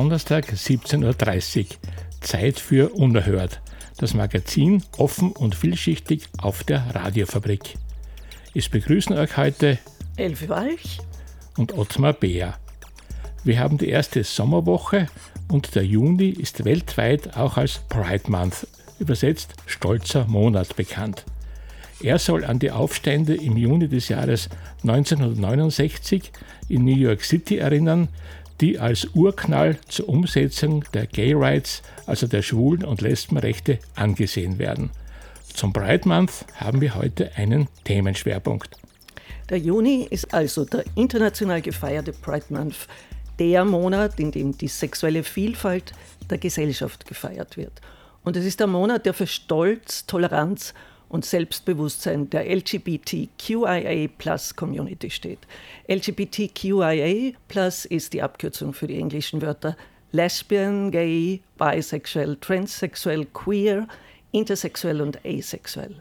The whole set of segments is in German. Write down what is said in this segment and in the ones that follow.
Donnerstag 17.30 Uhr. Zeit für Unerhört. Das Magazin offen und vielschichtig auf der Radiofabrik. Es begrüßen euch heute Elfi Walch und Ottmar Beer. Wir haben die erste Sommerwoche und der Juni ist weltweit auch als Pride Month übersetzt stolzer Monat bekannt. Er soll an die Aufstände im Juni des Jahres 1969 in New York City erinnern, die als Urknall zur Umsetzung der Gay Rights, also der Schwulen- und Lesbenrechte, angesehen werden. Zum Pride Month haben wir heute einen Themenschwerpunkt. Der Juni ist also der international gefeierte Pride Month, der Monat, in dem die sexuelle Vielfalt der Gesellschaft gefeiert wird. Und es ist der Monat, der für Stolz, Toleranz und Selbstbewusstsein der LGBTQIA-Plus-Community steht. LGBTQIA Plus ist die Abkürzung für die englischen Wörter Lesbian, Gay, Bisexuell, Transsexuell, Queer, Intersexuell und Asexuell.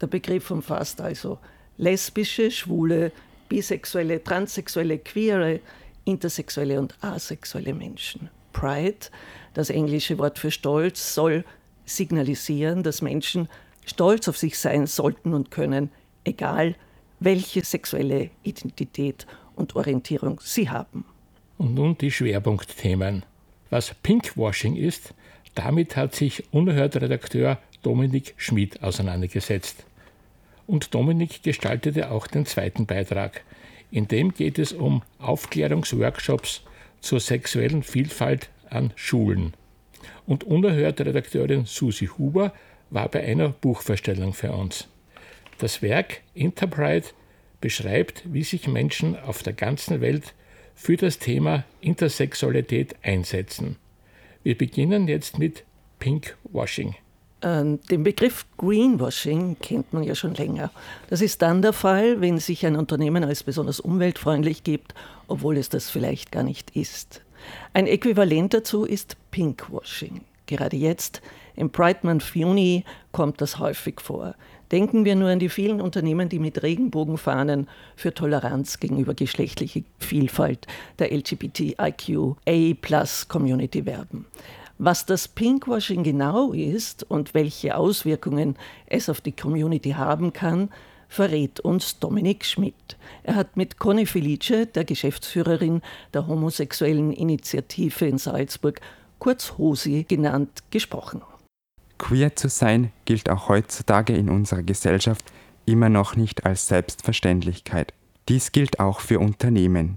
Der Begriff umfasst also lesbische, schwule, bisexuelle, transsexuelle, queere, intersexuelle und asexuelle Menschen. Pride, das englische Wort für Stolz, soll signalisieren, dass Menschen stolz auf sich sein sollten und können, egal welche sexuelle Identität und Orientierung sie haben. Und nun die Schwerpunktthemen. Was Pinkwashing ist, damit hat sich unerhört Redakteur Dominik Schmid auseinandergesetzt. Und Dominik gestaltete auch den zweiten Beitrag. In dem geht es um Aufklärungsworkshops zur sexuellen Vielfalt an Schulen. Und unerhörte Redakteurin Susi Huber war bei einer Buchvorstellung für uns. Das Werk Interpride beschreibt, wie sich Menschen auf der ganzen Welt für das Thema Intersexualität einsetzen. Wir beginnen jetzt mit Pinkwashing. Ähm, den Begriff Greenwashing kennt man ja schon länger. Das ist dann der Fall, wenn sich ein Unternehmen als besonders umweltfreundlich gibt, obwohl es das vielleicht gar nicht ist. Ein Äquivalent dazu ist Pinkwashing. Gerade jetzt, im Pride Month Juni, kommt das häufig vor. Denken wir nur an die vielen Unternehmen, die mit Regenbogenfahnen für Toleranz gegenüber geschlechtlicher Vielfalt der LGBTIQA-Plus-Community werben. Was das Pinkwashing genau ist und welche Auswirkungen es auf die Community haben kann, verrät uns Dominik Schmidt. Er hat mit Conny Felice, der Geschäftsführerin der homosexuellen Initiative in Salzburg, kurz Hosi genannt, gesprochen. Queer zu sein gilt auch heutzutage in unserer Gesellschaft immer noch nicht als Selbstverständlichkeit. Dies gilt auch für Unternehmen.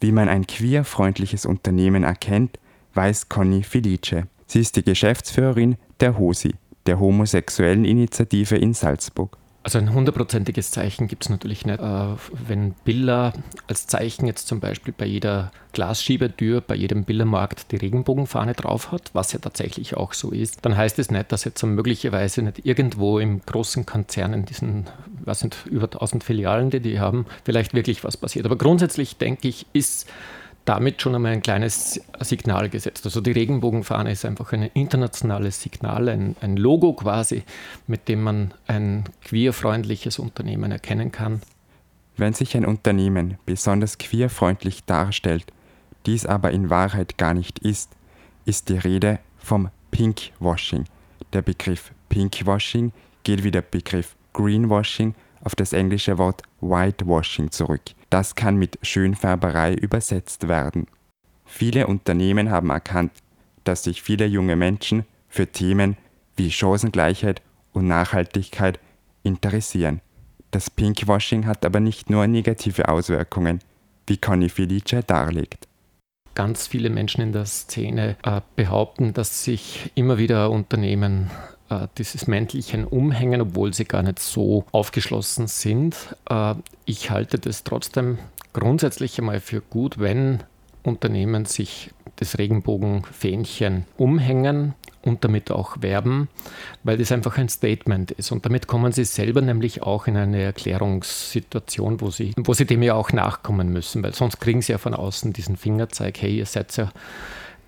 Wie man ein queerfreundliches Unternehmen erkennt, weiß Conny Felice. Sie ist die Geschäftsführerin der HOSI, der Homosexuellen Initiative in Salzburg. Also ein hundertprozentiges Zeichen gibt es natürlich nicht. Äh, wenn Billa als Zeichen jetzt zum Beispiel bei jeder Glasschiebetür, bei jedem Billermarkt die Regenbogenfahne drauf hat, was ja tatsächlich auch so ist, dann heißt es nicht, dass jetzt möglicherweise nicht irgendwo im großen Konzern in diesen, was sind über 1000 Filialen, die die haben, vielleicht wirklich was passiert. Aber grundsätzlich denke ich, ist damit schon einmal ein kleines Signal gesetzt. Also die Regenbogenfahne ist einfach ein internationales Signal, ein, ein Logo quasi, mit dem man ein queerfreundliches Unternehmen erkennen kann. Wenn sich ein Unternehmen besonders queerfreundlich darstellt, dies aber in Wahrheit gar nicht ist, ist die Rede vom Pinkwashing. Der Begriff Pinkwashing geht wie der Begriff Greenwashing auf das englische Wort Whitewashing zurück. Das kann mit Schönfärberei übersetzt werden. Viele Unternehmen haben erkannt, dass sich viele junge Menschen für Themen wie Chancengleichheit und Nachhaltigkeit interessieren. Das Pinkwashing hat aber nicht nur negative Auswirkungen, wie Conny Felice darlegt. Ganz viele Menschen in der Szene äh, behaupten, dass sich immer wieder Unternehmen äh, dieses männlichen Umhängen, obwohl sie gar nicht so aufgeschlossen sind. Äh, ich halte das trotzdem grundsätzlich einmal für gut, wenn Unternehmen sich das Regenbogenfähnchen umhängen und damit auch werben, weil das einfach ein Statement ist. Und damit kommen sie selber nämlich auch in eine Erklärungssituation, wo sie, wo sie dem ja auch nachkommen müssen, weil sonst kriegen sie ja von außen diesen Fingerzeig, hey, ihr seid ja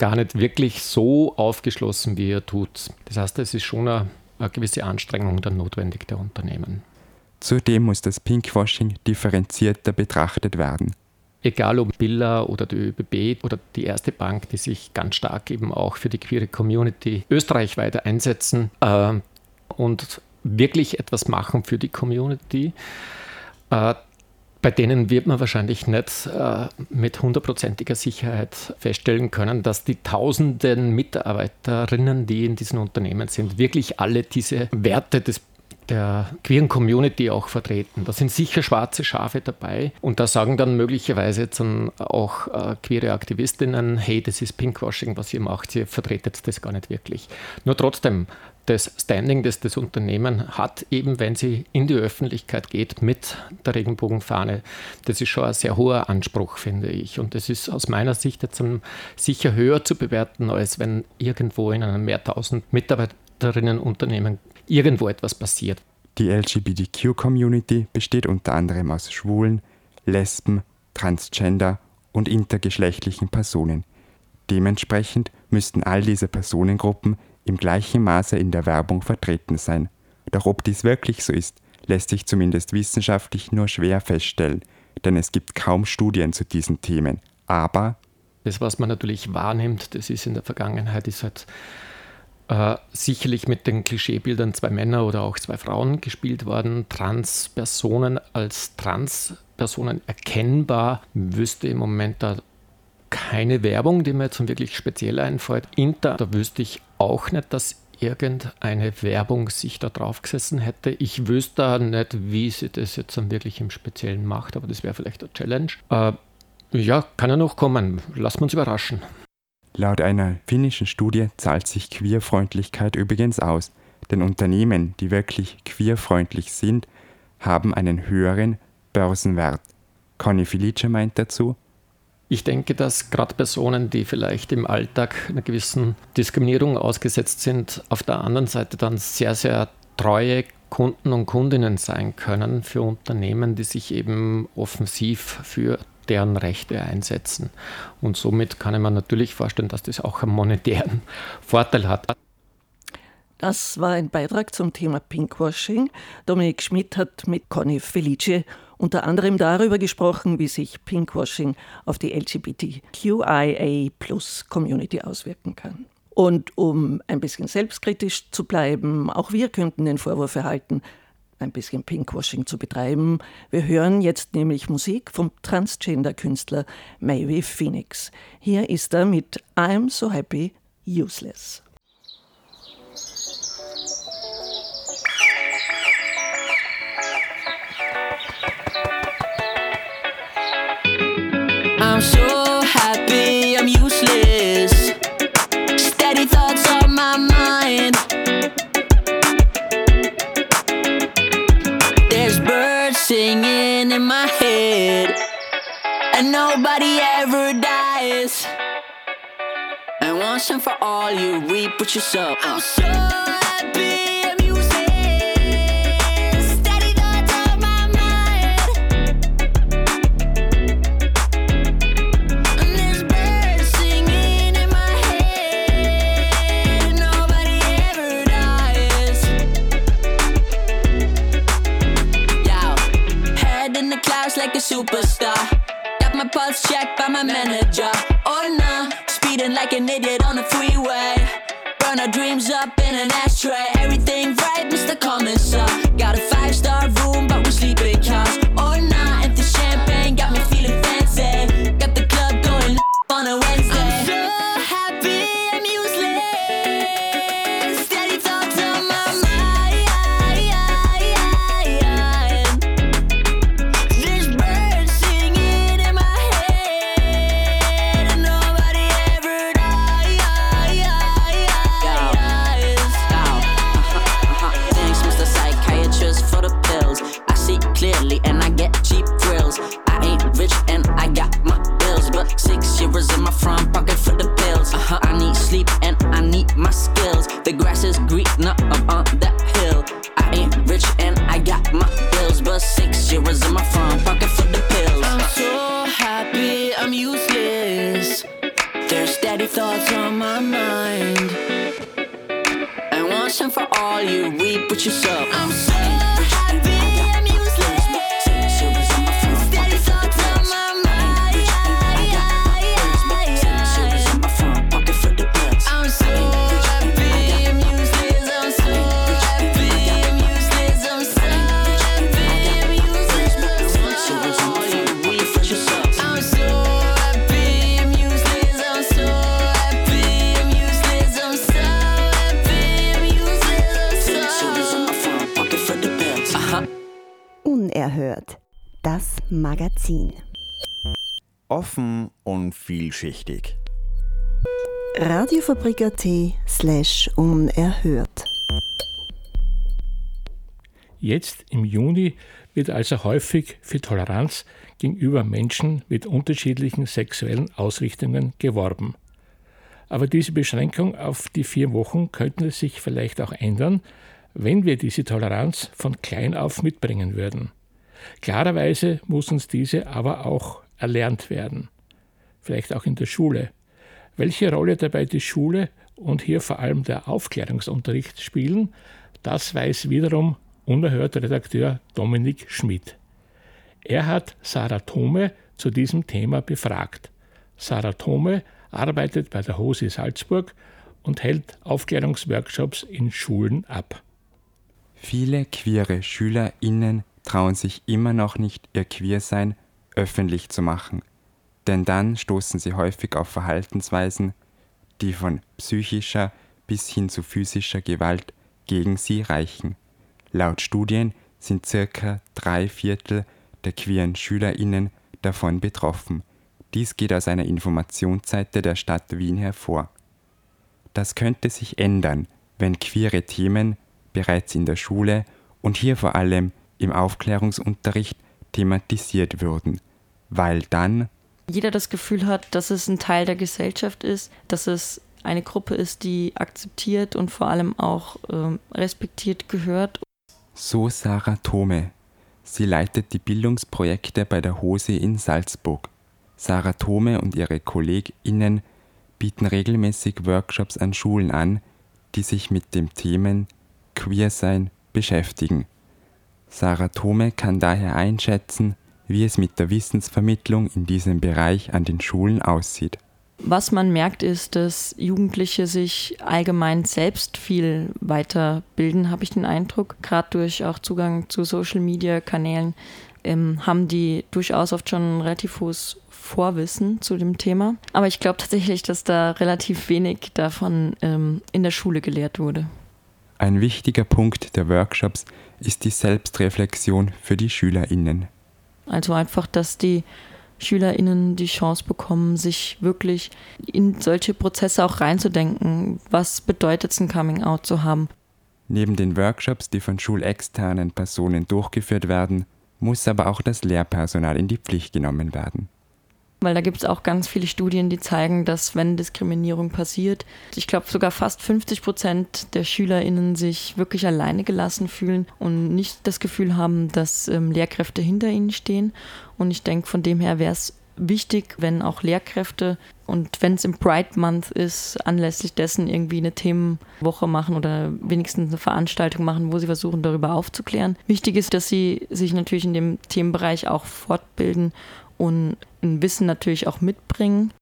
gar nicht wirklich so aufgeschlossen, wie ihr tut. Das heißt, es ist schon eine, eine gewisse Anstrengung dann notwendig der Unternehmen. Zudem muss das Pinkwashing differenzierter betrachtet werden egal ob Billa oder die ÖBB oder die erste Bank, die sich ganz stark eben auch für die queere Community österreichweit einsetzen äh, und wirklich etwas machen für die Community. Äh, bei denen wird man wahrscheinlich nicht äh, mit hundertprozentiger Sicherheit feststellen können, dass die tausenden Mitarbeiterinnen, die in diesen Unternehmen sind, wirklich alle diese Werte des der queeren Community auch vertreten. Da sind sicher schwarze Schafe dabei und da sagen dann möglicherweise dann auch äh, queere Aktivistinnen, hey, das ist Pinkwashing, was ihr macht, ihr vertretet das gar nicht wirklich. Nur trotzdem, das Standing, das das Unternehmen hat, eben wenn sie in die Öffentlichkeit geht mit der Regenbogenfahne, das ist schon ein sehr hoher Anspruch, finde ich. Und das ist aus meiner Sicht jetzt sicher höher zu bewerten, als wenn irgendwo in einem mehrtausend Mitarbeiterinnenunternehmen irgendwo etwas passiert. Die LGBTQ-Community besteht unter anderem aus Schwulen, Lesben, Transgender und intergeschlechtlichen Personen. Dementsprechend müssten all diese Personengruppen im gleichen Maße in der Werbung vertreten sein. Doch ob dies wirklich so ist, lässt sich zumindest wissenschaftlich nur schwer feststellen, denn es gibt kaum Studien zu diesen Themen. Aber das, was man natürlich wahrnimmt, das ist in der Vergangenheit, ist halt äh, sicherlich mit den Klischeebildern zwei Männer oder auch zwei Frauen gespielt worden. Transpersonen als Transpersonen erkennbar wüsste im Moment da keine Werbung, die mir jetzt wirklich speziell einfällt. Inter, da wüsste ich auch nicht, dass irgendeine Werbung sich da drauf gesessen hätte. Ich wüsste da nicht, wie sie das jetzt dann wirklich im Speziellen macht, aber das wäre vielleicht eine Challenge. Äh, ja, kann ja noch kommen. Wir uns überraschen. Laut einer finnischen Studie zahlt sich Queerfreundlichkeit übrigens aus, denn Unternehmen, die wirklich queerfreundlich sind, haben einen höheren Börsenwert. Conny Felice meint dazu, ich denke, dass gerade Personen, die vielleicht im Alltag einer gewissen Diskriminierung ausgesetzt sind, auf der anderen Seite dann sehr, sehr treue Kunden und Kundinnen sein können für Unternehmen, die sich eben offensiv für deren Rechte einsetzen. Und somit kann ich mir natürlich vorstellen, dass das auch einen monetären Vorteil hat. Das war ein Beitrag zum Thema Pinkwashing. Dominik Schmidt hat mit Conny Felice unter anderem darüber gesprochen, wie sich Pinkwashing auf die LGBTQIA-Plus-Community auswirken kann. Und um ein bisschen selbstkritisch zu bleiben, auch wir könnten den Vorwurf erhalten, ein bisschen Pinkwashing zu betreiben. Wir hören jetzt nämlich Musik vom Transgender-Künstler Maybe Phoenix. Hier ist er mit I'm So Happy Useless. For all, you reap what you sow. I'm so happy. Like a superstar. Got my pulse checked by my manager. Like an idiot on the freeway. Burn our dreams up in an ashtray. From Das Magazin. Offen und vielschichtig. Radiofabrik.at slash unerhört. Jetzt im Juni wird also häufig für Toleranz gegenüber Menschen mit unterschiedlichen sexuellen Ausrichtungen geworben. Aber diese Beschränkung auf die vier Wochen könnte sich vielleicht auch ändern, wenn wir diese Toleranz von klein auf mitbringen würden. Klarerweise muss uns diese aber auch erlernt werden. Vielleicht auch in der Schule. Welche Rolle dabei die Schule und hier vor allem der Aufklärungsunterricht spielen, das weiß wiederum unerhört Redakteur Dominik Schmidt. Er hat Sarah Thome zu diesem Thema befragt. Sarah Thome arbeitet bei der HOSI Salzburg und hält Aufklärungsworkshops in Schulen ab. Viele queere SchülerInnen trauen sich immer noch nicht, ihr Queersein öffentlich zu machen. Denn dann stoßen sie häufig auf Verhaltensweisen, die von psychischer bis hin zu physischer Gewalt gegen sie reichen. Laut Studien sind circa drei Viertel der queeren SchülerInnen davon betroffen. Dies geht aus einer Informationsseite der Stadt Wien hervor. Das könnte sich ändern, wenn queere Themen bereits in der Schule und hier vor allem im Aufklärungsunterricht thematisiert würden, weil dann jeder das Gefühl hat, dass es ein Teil der Gesellschaft ist, dass es eine Gruppe ist, die akzeptiert und vor allem auch äh, respektiert gehört. So Sarah Thome. Sie leitet die Bildungsprojekte bei der Hose in Salzburg. Sarah Thome und ihre KollegInnen bieten regelmäßig Workshops an Schulen an, die sich mit dem Themen Queersein beschäftigen. Sarah Thome kann daher einschätzen, wie es mit der Wissensvermittlung in diesem Bereich an den Schulen aussieht. Was man merkt, ist, dass Jugendliche sich allgemein selbst viel weiterbilden, habe ich den Eindruck. Gerade durch auch Zugang zu Social-Media-Kanälen ähm, haben die durchaus oft schon ein relativ hohes Vorwissen zu dem Thema. Aber ich glaube tatsächlich, dass da relativ wenig davon ähm, in der Schule gelehrt wurde. Ein wichtiger Punkt der Workshops ist die Selbstreflexion für die SchülerInnen. Also einfach, dass die SchülerInnen die Chance bekommen, sich wirklich in solche Prozesse auch reinzudenken. Was bedeutet es, ein Coming-out zu haben? Neben den Workshops, die von schulexternen Personen durchgeführt werden, muss aber auch das Lehrpersonal in die Pflicht genommen werden. Weil da gibt es auch ganz viele Studien, die zeigen, dass wenn Diskriminierung passiert, ich glaube sogar fast 50 Prozent der SchülerInnen sich wirklich alleine gelassen fühlen und nicht das Gefühl haben, dass ähm, Lehrkräfte hinter ihnen stehen. Und ich denke, von dem her wäre es wichtig, wenn auch Lehrkräfte und wenn es im Pride Month ist, anlässlich dessen irgendwie eine Themenwoche machen oder wenigstens eine Veranstaltung machen, wo sie versuchen, darüber aufzuklären. Wichtig ist, dass sie sich natürlich in dem Themenbereich auch fortbilden und ein Wissen natürlich auch mitbringen.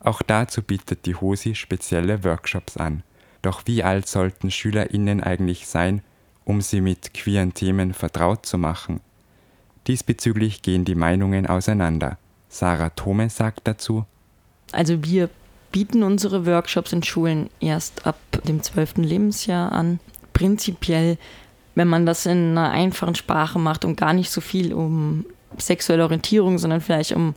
Auch dazu bietet die HOSI spezielle Workshops an. Doch wie alt sollten SchülerInnen eigentlich sein, um sie mit queeren Themen vertraut zu machen? Diesbezüglich gehen die Meinungen auseinander. Sarah Thome sagt dazu: Also, wir bieten unsere Workshops in Schulen erst ab dem 12. Lebensjahr an. Prinzipiell, wenn man das in einer einfachen Sprache macht und gar nicht so viel um sexuelle Orientierung, sondern vielleicht um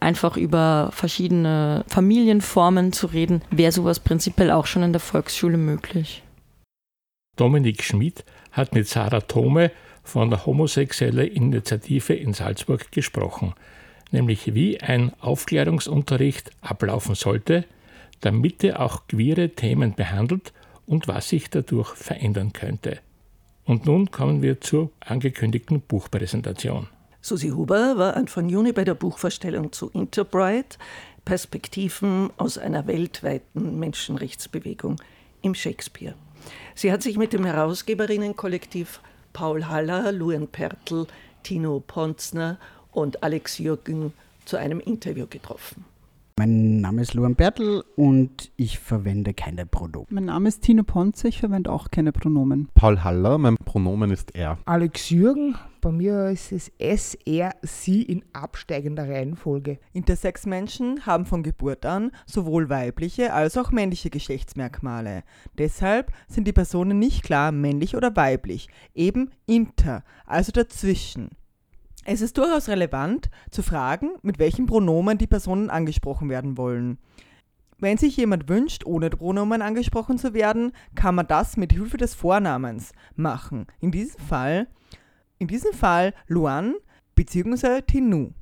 einfach über verschiedene Familienformen zu reden, wäre sowas prinzipiell auch schon in der Volksschule möglich. Dominik Schmid hat mit Sarah Thome von der Homosexuelle Initiative in Salzburg gesprochen, nämlich wie ein Aufklärungsunterricht ablaufen sollte, damit er auch queere Themen behandelt und was sich dadurch verändern könnte. Und nun kommen wir zur angekündigten Buchpräsentation. Susi Huber war Anfang Juni bei der Buchvorstellung zu Interbright, Perspektiven aus einer weltweiten Menschenrechtsbewegung im Shakespeare. Sie hat sich mit dem Herausgeberinnenkollektiv Paul Haller, Luan Pertl, Tino Ponzner und Alex Jürgen zu einem Interview getroffen. Mein Name ist Luan Bertel und ich verwende keine Pronomen. Mein Name ist Tino Ponze, ich verwende auch keine Pronomen. Paul Haller, mein Pronomen ist er. Alex Jürgen, bei mir ist es S, R, Sie in absteigender Reihenfolge. Intersex-Menschen haben von Geburt an sowohl weibliche als auch männliche Geschlechtsmerkmale. Deshalb sind die Personen nicht klar männlich oder weiblich, eben inter, also dazwischen. Es ist durchaus relevant zu fragen, mit welchen Pronomen die Personen angesprochen werden wollen. Wenn sich jemand wünscht, ohne Pronomen angesprochen zu werden, kann man das mit Hilfe des Vornamens machen. In diesem Fall, in diesem Fall Luan bzw. Tinu.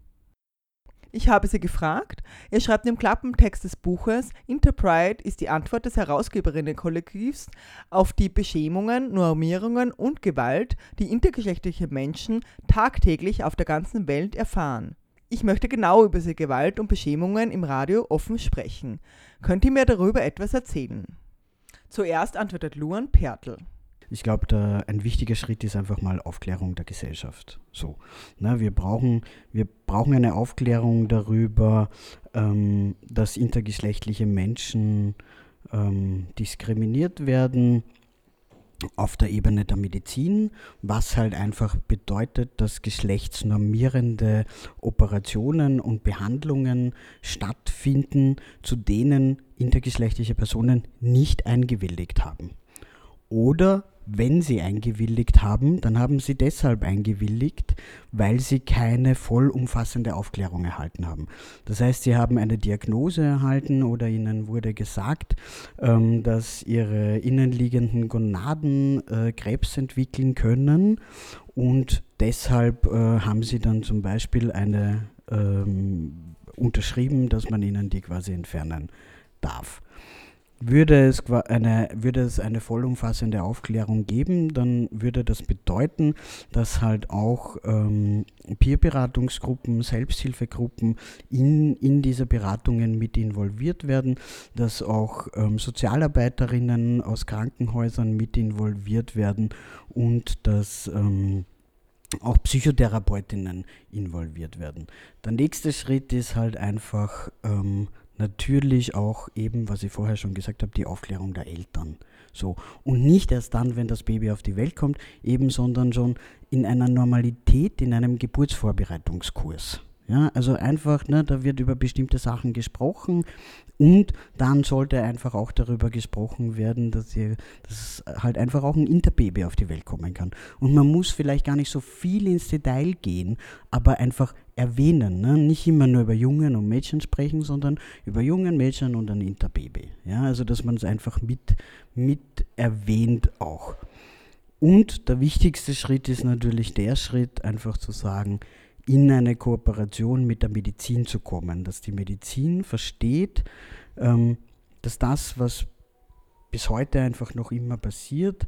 Ich habe sie gefragt. Er schreibt im Klappentext des Buches, Interpride ist die Antwort des Herausgeberinnenkollektivs auf die Beschämungen, Normierungen und Gewalt, die intergeschlechtliche Menschen tagtäglich auf der ganzen Welt erfahren. Ich möchte genau über diese Gewalt und Beschämungen im Radio offen sprechen. Könnt ihr mir darüber etwas erzählen? Zuerst antwortet Luan Pertl. Ich glaube, ein wichtiger Schritt ist einfach mal Aufklärung der Gesellschaft. So, ne, wir, brauchen, wir brauchen eine Aufklärung darüber, ähm, dass intergeschlechtliche Menschen ähm, diskriminiert werden auf der Ebene der Medizin, was halt einfach bedeutet, dass geschlechtsnormierende Operationen und Behandlungen stattfinden, zu denen intergeschlechtliche Personen nicht eingewilligt haben. Oder wenn sie eingewilligt haben, dann haben sie deshalb eingewilligt, weil sie keine vollumfassende Aufklärung erhalten haben. Das heißt, sie haben eine Diagnose erhalten oder ihnen wurde gesagt, ähm, dass ihre innenliegenden Gonaden äh, Krebs entwickeln können und deshalb äh, haben sie dann zum Beispiel eine ähm, unterschrieben, dass man ihnen die quasi entfernen darf. Würde es, eine, würde es eine vollumfassende Aufklärung geben, dann würde das bedeuten, dass halt auch ähm, Peerberatungsgruppen, Selbsthilfegruppen in, in diese Beratungen mit involviert werden, dass auch ähm, Sozialarbeiterinnen aus Krankenhäusern mit involviert werden und dass ähm, auch Psychotherapeutinnen involviert werden. Der nächste Schritt ist halt einfach ähm, natürlich auch eben, was ich vorher schon gesagt habe, die Aufklärung der Eltern. So. Und nicht erst dann, wenn das Baby auf die Welt kommt, eben, sondern schon in einer Normalität, in einem Geburtsvorbereitungskurs. Ja, also einfach, ne, da wird über bestimmte Sachen gesprochen und dann sollte einfach auch darüber gesprochen werden, dass, ihr, dass halt einfach auch ein Interbaby auf die Welt kommen kann. Und man muss vielleicht gar nicht so viel ins Detail gehen, aber einfach erwähnen. Ne? Nicht immer nur über Jungen und Mädchen sprechen, sondern über Jungen, Mädchen und ein Interbaby. Ja, also dass man es einfach mit, mit erwähnt auch. Und der wichtigste Schritt ist natürlich der Schritt, einfach zu sagen, in eine Kooperation mit der Medizin zu kommen, dass die Medizin versteht, ähm, dass das, was bis heute einfach noch immer passiert,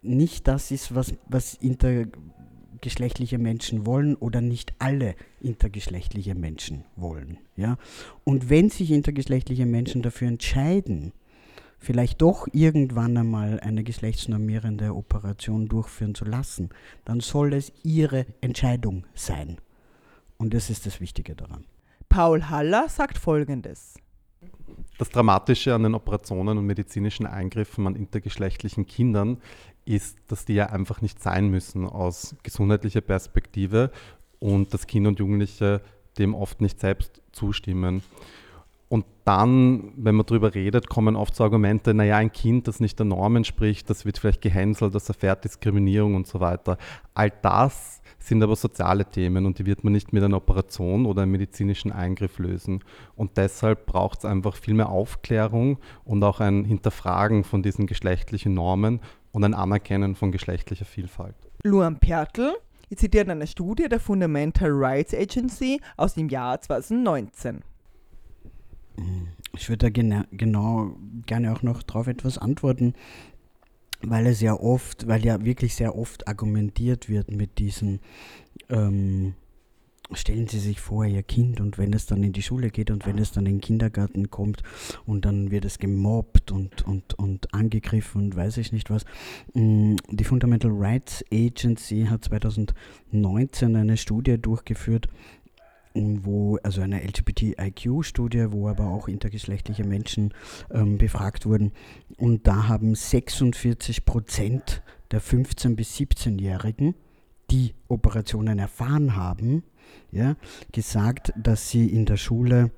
nicht das ist, was, was intergeschlechtliche Menschen wollen oder nicht alle intergeschlechtliche Menschen wollen. Ja? Und wenn sich intergeschlechtliche Menschen dafür entscheiden, vielleicht doch irgendwann einmal eine geschlechtsnormierende Operation durchführen zu lassen, dann soll es ihre Entscheidung sein. Und das ist das Wichtige daran. Paul Haller sagt Folgendes. Das Dramatische an den Operationen und medizinischen Eingriffen an intergeschlechtlichen Kindern ist, dass die ja einfach nicht sein müssen aus gesundheitlicher Perspektive und dass Kinder und Jugendliche dem oft nicht selbst zustimmen. Und dann, wenn man darüber redet, kommen oft so Argumente, naja, ein Kind, das nicht der Norm entspricht, das wird vielleicht gehänselt, das erfährt Diskriminierung und so weiter. All das sind aber soziale Themen und die wird man nicht mit einer Operation oder einem medizinischen Eingriff lösen. Und deshalb braucht es einfach viel mehr Aufklärung und auch ein Hinterfragen von diesen geschlechtlichen Normen und ein Anerkennen von geschlechtlicher Vielfalt. Luan Pertl zitiert eine Studie der Fundamental Rights Agency aus dem Jahr 2019. Ich würde da gena genau gerne auch noch darauf etwas antworten weil es ja oft, weil ja wirklich sehr oft argumentiert wird mit diesen, ähm, stellen Sie sich vor, Ihr Kind und wenn es dann in die Schule geht und wenn es dann in den Kindergarten kommt und dann wird es gemobbt und, und, und angegriffen und weiß ich nicht was. Mm, die Fundamental Rights Agency hat 2019 eine Studie durchgeführt, wo, also eine LGBTIQ-Studie, wo aber auch intergeschlechtliche Menschen ähm, befragt wurden. Und da haben 46 Prozent der 15- bis 17-Jährigen, die Operationen erfahren haben, ja, gesagt, dass sie in der Schule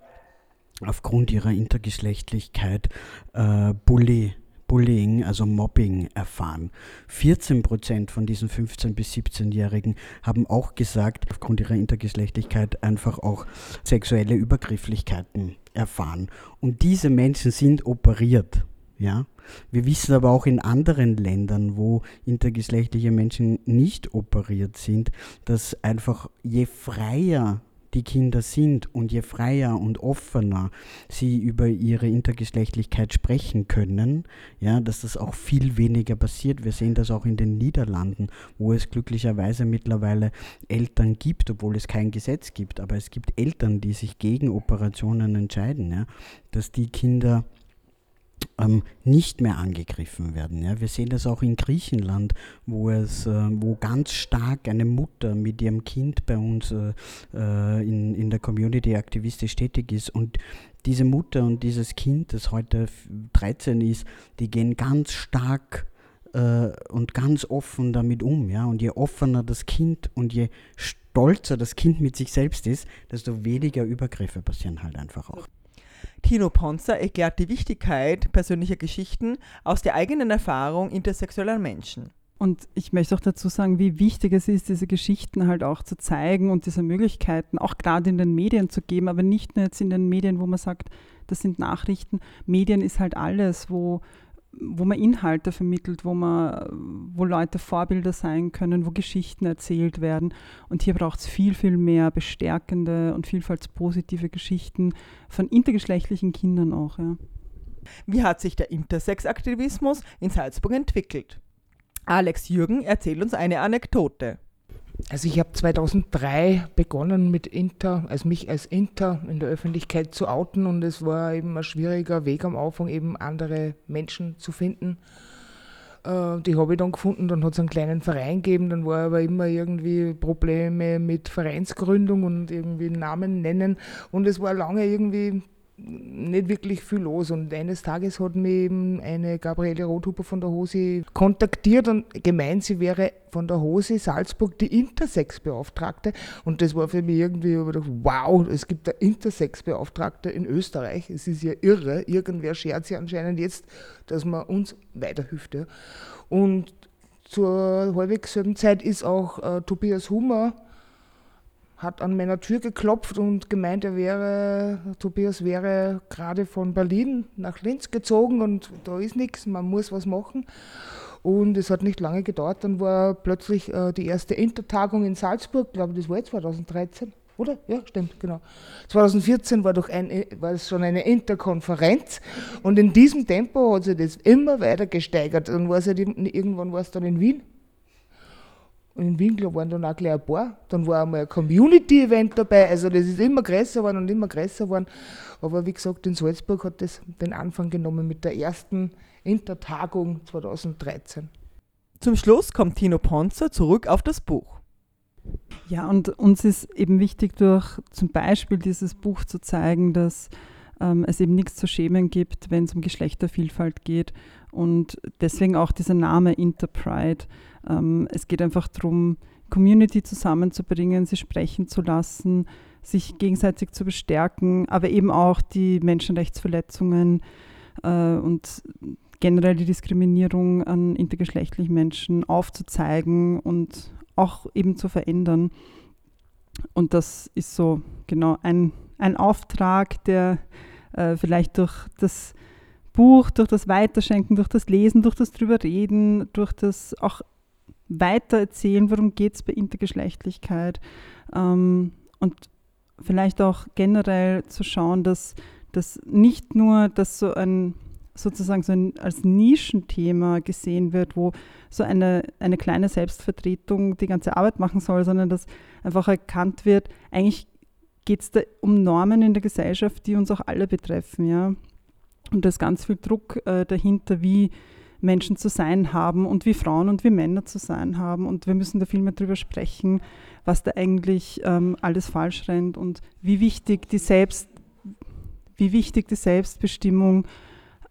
aufgrund ihrer Intergeschlechtlichkeit äh, Bully Bullying, also Mobbing erfahren. 14 Prozent von diesen 15- bis 17-Jährigen haben auch gesagt, aufgrund ihrer Intergeschlechtlichkeit einfach auch sexuelle Übergrifflichkeiten erfahren. Und diese Menschen sind operiert. Ja? Wir wissen aber auch in anderen Ländern, wo intergeschlechtliche Menschen nicht operiert sind, dass einfach je freier die Kinder sind und je freier und offener sie über ihre Intergeschlechtlichkeit sprechen können, ja, dass das auch viel weniger passiert. Wir sehen das auch in den Niederlanden, wo es glücklicherweise mittlerweile Eltern gibt, obwohl es kein Gesetz gibt, aber es gibt Eltern, die sich gegen Operationen entscheiden, ja, dass die Kinder ähm, nicht mehr angegriffen werden. Ja. Wir sehen das auch in Griechenland, wo es, äh, wo ganz stark eine Mutter mit ihrem Kind bei uns äh, äh in, in der Community aktivistisch tätig ist und diese Mutter und dieses Kind, das heute 13 ist, die gehen ganz stark äh, und ganz offen damit um. Ja? Und je offener das Kind und je stolzer das Kind mit sich selbst ist, desto weniger Übergriffe passieren halt einfach auch. Tino Ponzer erklärt die Wichtigkeit persönlicher Geschichten aus der eigenen Erfahrung intersexueller Menschen. Und ich möchte auch dazu sagen, wie wichtig es ist, diese Geschichten halt auch zu zeigen und diese Möglichkeiten auch gerade in den Medien zu geben, aber nicht nur jetzt in den Medien, wo man sagt, das sind Nachrichten. Medien ist halt alles, wo wo man Inhalte vermittelt, wo man, wo Leute Vorbilder sein können, wo Geschichten erzählt werden. Und hier braucht es viel, viel mehr bestärkende und vielfaltspositive Geschichten von intergeschlechtlichen Kindern auch. Ja. Wie hat sich der Intersex-Aktivismus in Salzburg entwickelt? Alex Jürgen erzählt uns eine Anekdote. Also ich habe 2003 begonnen mit Inter, also mich als Inter in der Öffentlichkeit zu outen und es war eben ein schwieriger Weg am Anfang, eben andere Menschen zu finden. Äh, die habe ich dann gefunden, dann hat es einen kleinen Verein gegeben, dann war aber immer irgendwie Probleme mit Vereinsgründung und irgendwie Namen nennen und es war lange irgendwie nicht wirklich viel los. Und eines Tages hat mich eben eine Gabriele Rothuber von der Hose kontaktiert und gemeint, sie wäre von der Hose Salzburg die Intersex-Beauftragte. Und das war für mich irgendwie, ich gedacht, wow, es gibt eine Intersex-Beauftragte in Österreich. Es ist ja irre. Irgendwer schert sich anscheinend jetzt, dass man uns weiterhilft. Ja. Und zur halbwegs selben Zeit ist auch äh, Tobias Hummer hat an meiner Tür geklopft und gemeint, er wäre, Tobias wäre gerade von Berlin nach Linz gezogen und da ist nichts, man muss was machen. Und es hat nicht lange gedauert, dann war plötzlich äh, die erste Intertagung in Salzburg, glaube das war 2013, oder? Ja, stimmt, genau. 2014 war, doch ein, war es schon eine Interkonferenz und in diesem Tempo hat sich das immer weiter gesteigert. Dann war es halt, irgendwann war es dann in Wien in Winkler waren dann auch gleich ein paar. Dann war einmal ein Community-Event dabei. Also das ist immer größer geworden und immer größer geworden. Aber wie gesagt, in Salzburg hat das den Anfang genommen mit der ersten Intertagung 2013. Zum Schluss kommt Tino Ponzer zurück auf das Buch. Ja, und uns ist eben wichtig, durch zum Beispiel dieses Buch zu zeigen, dass ähm, es eben nichts zu schämen gibt, wenn es um Geschlechtervielfalt geht. Und deswegen auch dieser Name Interpride. Ähm, es geht einfach darum, Community zusammenzubringen, sie sprechen zu lassen, sich gegenseitig zu bestärken, aber eben auch die Menschenrechtsverletzungen äh, und generell die Diskriminierung an intergeschlechtlichen Menschen aufzuzeigen und auch eben zu verändern. Und das ist so genau ein, ein Auftrag, der äh, vielleicht durch das Buch, durch das Weiterschenken, durch das Lesen, durch das drüber reden, durch das auch weitererzählen, worum geht es bei Intergeschlechtlichkeit ähm, und vielleicht auch generell zu schauen, dass das nicht nur dass so ein sozusagen so ein, als Nischenthema gesehen wird, wo so eine, eine kleine Selbstvertretung die ganze Arbeit machen soll, sondern dass einfach erkannt wird, eigentlich geht es da um Normen in der Gesellschaft, die uns auch alle betreffen, ja. Und da ist ganz viel Druck äh, dahinter, wie Menschen zu sein haben und wie Frauen und wie Männer zu sein haben. Und wir müssen da viel mehr drüber sprechen, was da eigentlich ähm, alles falsch rennt und wie wichtig die Selbst, wie wichtig die Selbstbestimmung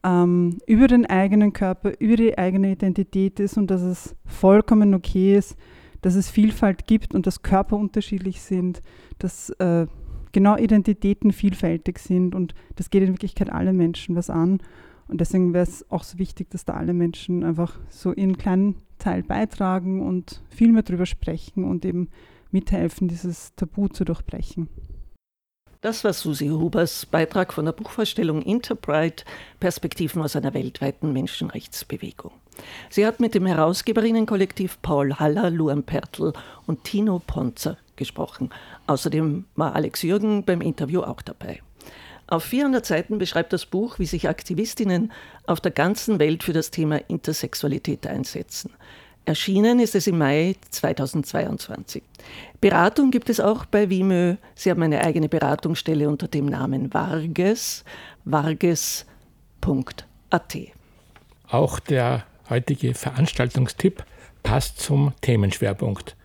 ähm, über den eigenen Körper, über die eigene Identität ist und dass es vollkommen okay ist, dass es Vielfalt gibt und dass Körper unterschiedlich sind, dass äh, genau Identitäten vielfältig sind und das geht in Wirklichkeit alle Menschen was an. Und deswegen wäre es auch so wichtig, dass da alle Menschen einfach so ihren kleinen Teil beitragen und viel mehr darüber sprechen und eben mithelfen, dieses Tabu zu durchbrechen. Das war Susi Hubers Beitrag von der Buchvorstellung Interpride Perspektiven aus einer weltweiten Menschenrechtsbewegung. Sie hat mit dem Herausgeberinnenkollektiv Paul Haller, Luan Pertl und Tino Ponzer gesprochen. Außerdem war Alex Jürgen beim Interview auch dabei. Auf 400 Seiten beschreibt das Buch, wie sich Aktivistinnen auf der ganzen Welt für das Thema Intersexualität einsetzen. Erschienen ist es im Mai 2022. Beratung gibt es auch bei Vimeo. Sie haben eine eigene Beratungsstelle unter dem Namen Varges, varges.at. Auch der heutige Veranstaltungstipp passt zum Themenschwerpunkt.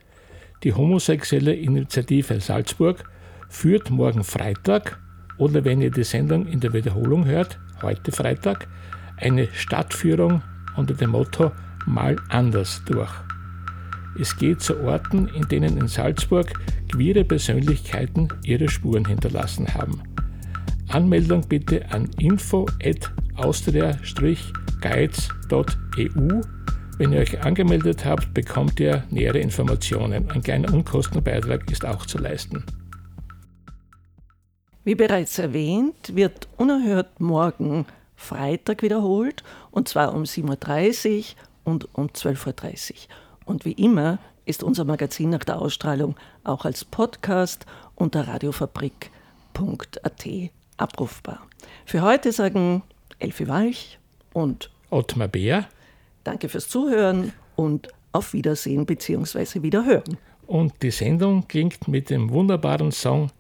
Die homosexuelle Initiative Salzburg führt morgen Freitag oder wenn ihr die Sendung in der Wiederholung hört, heute Freitag, eine Stadtführung unter dem Motto Mal anders durch. Es geht zu Orten, in denen in Salzburg queere Persönlichkeiten ihre Spuren hinterlassen haben. Anmeldung bitte an info@austria-guides.eu. Wenn ihr euch angemeldet habt, bekommt ihr nähere Informationen. Ein kleiner Unkostenbeitrag ist auch zu leisten. Wie bereits erwähnt, wird unerhört morgen Freitag wiederholt, und zwar um 7.30 Uhr und um 12.30 Uhr. Und wie immer ist unser Magazin nach der Ausstrahlung auch als Podcast unter radiofabrik.at abrufbar. Für heute sagen Elfi Walch und Ottmar Bär. Danke fürs Zuhören und auf Wiedersehen bzw. Wiederhören. Und die Sendung klingt mit dem wunderbaren Song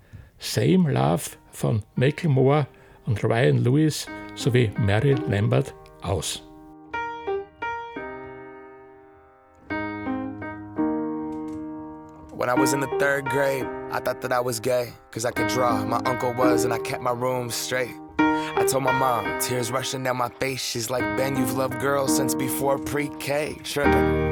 Same Love von Macklemore und Ryan Lewis sowie Mary Lambert aus. When I was in the third grade, I thought that I was gay, cause I could draw. My uncle was, and I kept my room straight. I told my mom, tears rushing down my face. She's like, Ben, you've loved girls since before pre K. Tripping.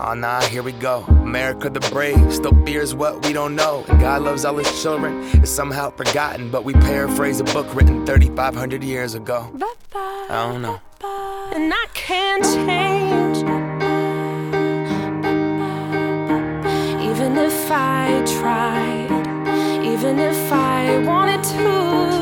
Oh nah, here we go. America the brave still fears what we don't know. And God loves all his children. It's somehow forgotten, but we paraphrase a book written 3,500 years ago. I don't know. And I can't change. Even if I tried, even if I wanted to.